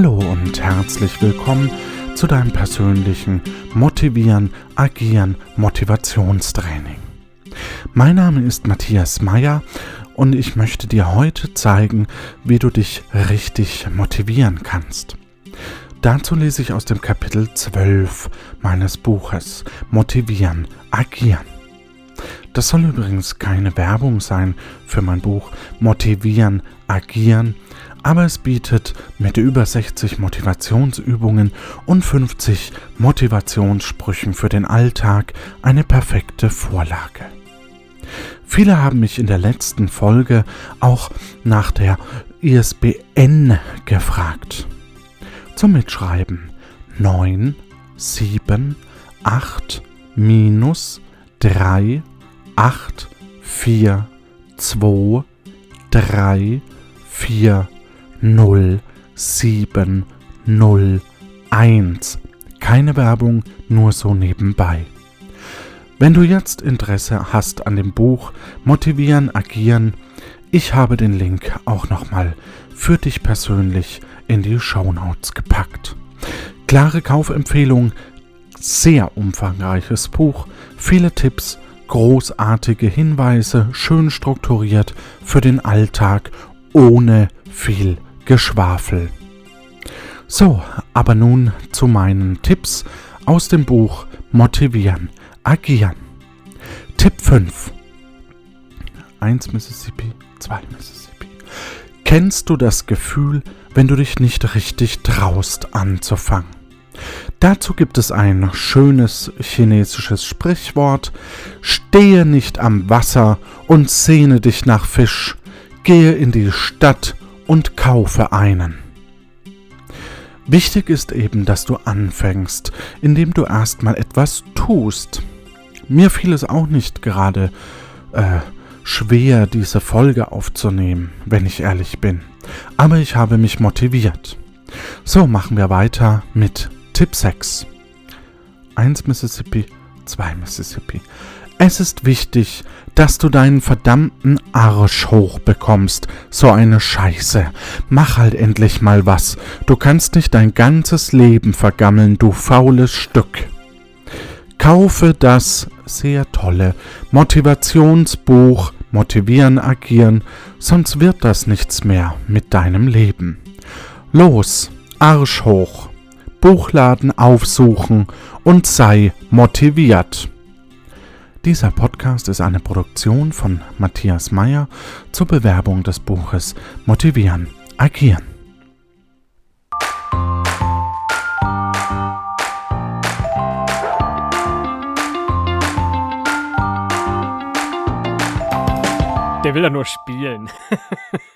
Hallo und herzlich willkommen zu deinem persönlichen Motivieren, Agieren, Motivationstraining. Mein Name ist Matthias Meyer und ich möchte dir heute zeigen, wie du dich richtig motivieren kannst. Dazu lese ich aus dem Kapitel 12 meines Buches Motivieren, Agieren. Das soll übrigens keine Werbung sein für mein Buch Motivieren, Agieren, aber es bietet mit über 60 Motivationsübungen und 50 Motivationssprüchen für den Alltag eine perfekte Vorlage. Viele haben mich in der letzten Folge auch nach der ISBN gefragt. Zum Mitschreiben 9 7 8 minus 3 8 4 2 3 4 0 7 0 1. Keine Werbung, nur so nebenbei. Wenn du jetzt Interesse hast an dem Buch Motivieren, Agieren, ich habe den Link auch nochmal für dich persönlich in die Shownotes gepackt. Klare Kaufempfehlung, sehr umfangreiches Buch, viele Tipps, großartige Hinweise, schön strukturiert für den Alltag ohne viel Geschwafel. So, aber nun zu meinen Tipps aus dem Buch Motivieren, Agieren. Tipp 5. 1 Mississippi, 2 Mississippi. Kennst du das Gefühl, wenn du dich nicht richtig traust anzufangen? Dazu gibt es ein schönes chinesisches Sprichwort. Stehe nicht am Wasser und sehne dich nach Fisch. Gehe in die Stadt und kaufe einen. Wichtig ist eben, dass du anfängst, indem du erstmal etwas tust. Mir fiel es auch nicht gerade äh, schwer, diese Folge aufzunehmen, wenn ich ehrlich bin. Aber ich habe mich motiviert. So machen wir weiter mit Tipp 6. 1 Mississippi, 2 Mississippi. Es ist wichtig, dass du deinen verdammten Arsch hochbekommst. So eine Scheiße. Mach halt endlich mal was. Du kannst nicht dein ganzes Leben vergammeln, du faules Stück. Kaufe das sehr tolle Motivationsbuch Motivieren, Agieren, sonst wird das nichts mehr mit deinem Leben. Los, Arsch hoch, Buchladen aufsuchen und sei motiviert. Dieser Podcast ist eine Produktion von Matthias Meyer zur Bewerbung des Buches Motivieren, Agieren. Der will ja nur spielen.